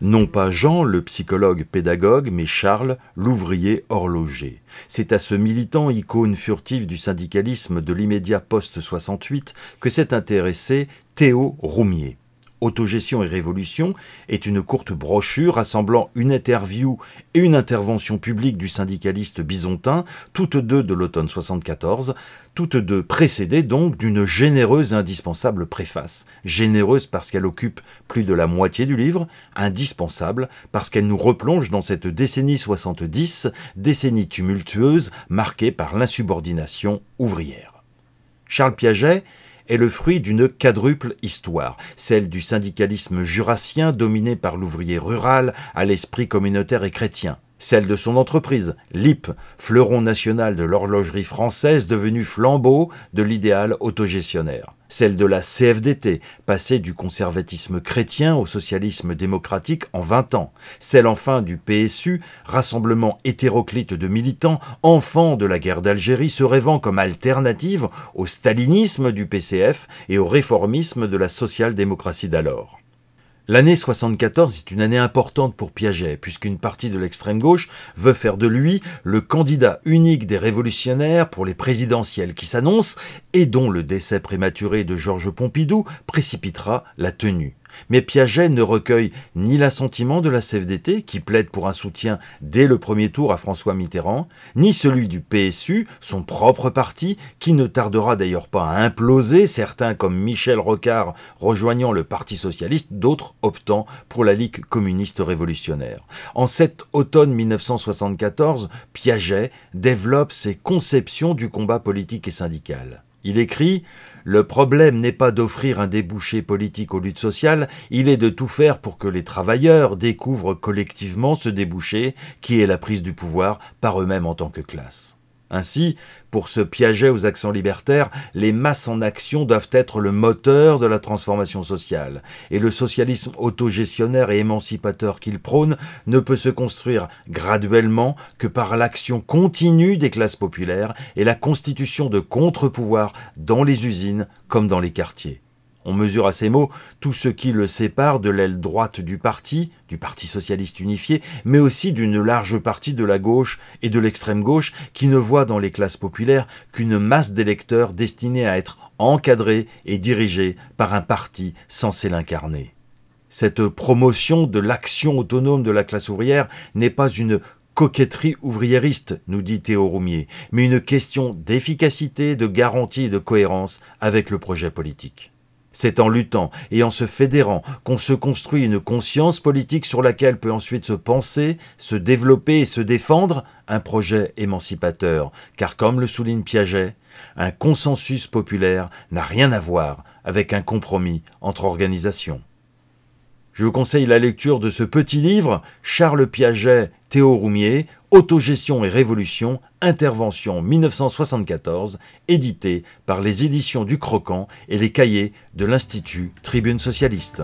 Non pas Jean, le psychologue pédagogue, mais Charles, l'ouvrier horloger. C'est à ce militant, icône furtive du syndicalisme de l'immédiat post-68, que s'est intéressé Théo Roumier. Autogestion et Révolution est une courte brochure rassemblant une interview et une intervention publique du syndicaliste bisontin, toutes deux de l'automne 74, toutes deux précédées donc d'une généreuse et indispensable préface. Généreuse parce qu'elle occupe plus de la moitié du livre, indispensable parce qu'elle nous replonge dans cette décennie 70, décennie tumultueuse marquée par l'insubordination ouvrière. Charles Piaget est le fruit d'une quadruple histoire, celle du syndicalisme jurassien dominé par l'ouvrier rural à l'esprit communautaire et chrétien, celle de son entreprise, LIP, fleuron national de l'horlogerie française devenu flambeau de l'idéal autogestionnaire, celle de la CFDT, passée du conservatisme chrétien au socialisme démocratique en 20 ans, celle enfin du PSU, rassemblement hétéroclite de militants, enfants de la guerre d'Algérie, se rêvant comme alternative au stalinisme du PCF et au réformisme de la social-démocratie d'alors. L'année 74 est une année importante pour Piaget, puisqu'une partie de l'extrême gauche veut faire de lui le candidat unique des révolutionnaires pour les présidentielles qui s'annoncent et dont le décès prématuré de Georges Pompidou précipitera la tenue. Mais Piaget ne recueille ni l'assentiment de la CFDT, qui plaide pour un soutien dès le premier tour à François Mitterrand, ni celui du PSU, son propre parti, qui ne tardera d'ailleurs pas à imploser, certains comme Michel Rocard rejoignant le Parti socialiste, d'autres optant pour la Ligue communiste révolutionnaire. En cet automne 1974, Piaget développe ses conceptions du combat politique et syndical. Il écrit Le problème n'est pas d'offrir un débouché politique aux luttes sociales, il est de tout faire pour que les travailleurs découvrent collectivement ce débouché qui est la prise du pouvoir par eux-mêmes en tant que classe. Ainsi, pour ce Piaget aux accents libertaires, les masses en action doivent être le moteur de la transformation sociale, et le socialisme autogestionnaire et émancipateur qu'il prône ne peut se construire graduellement que par l'action continue des classes populaires et la constitution de contre-pouvoirs dans les usines comme dans les quartiers. On mesure à ces mots tout ce qui le sépare de l'aile droite du parti, du Parti socialiste unifié, mais aussi d'une large partie de la gauche et de l'extrême gauche qui ne voit dans les classes populaires qu'une masse d'électeurs destinés à être encadrés et dirigés par un parti censé l'incarner. Cette promotion de l'action autonome de la classe ouvrière n'est pas une coquetterie ouvriériste, nous dit Théo Roumier, mais une question d'efficacité, de garantie et de cohérence avec le projet politique. C'est en luttant et en se fédérant qu'on se construit une conscience politique sur laquelle peut ensuite se penser, se développer et se défendre un projet émancipateur, car comme le souligne Piaget, un consensus populaire n'a rien à voir avec un compromis entre organisations. Je vous conseille la lecture de ce petit livre, Charles Piaget, Théo Roumier, Autogestion et Révolution, Intervention 1974, édité par les éditions du Croquant et les cahiers de l'Institut Tribune Socialiste.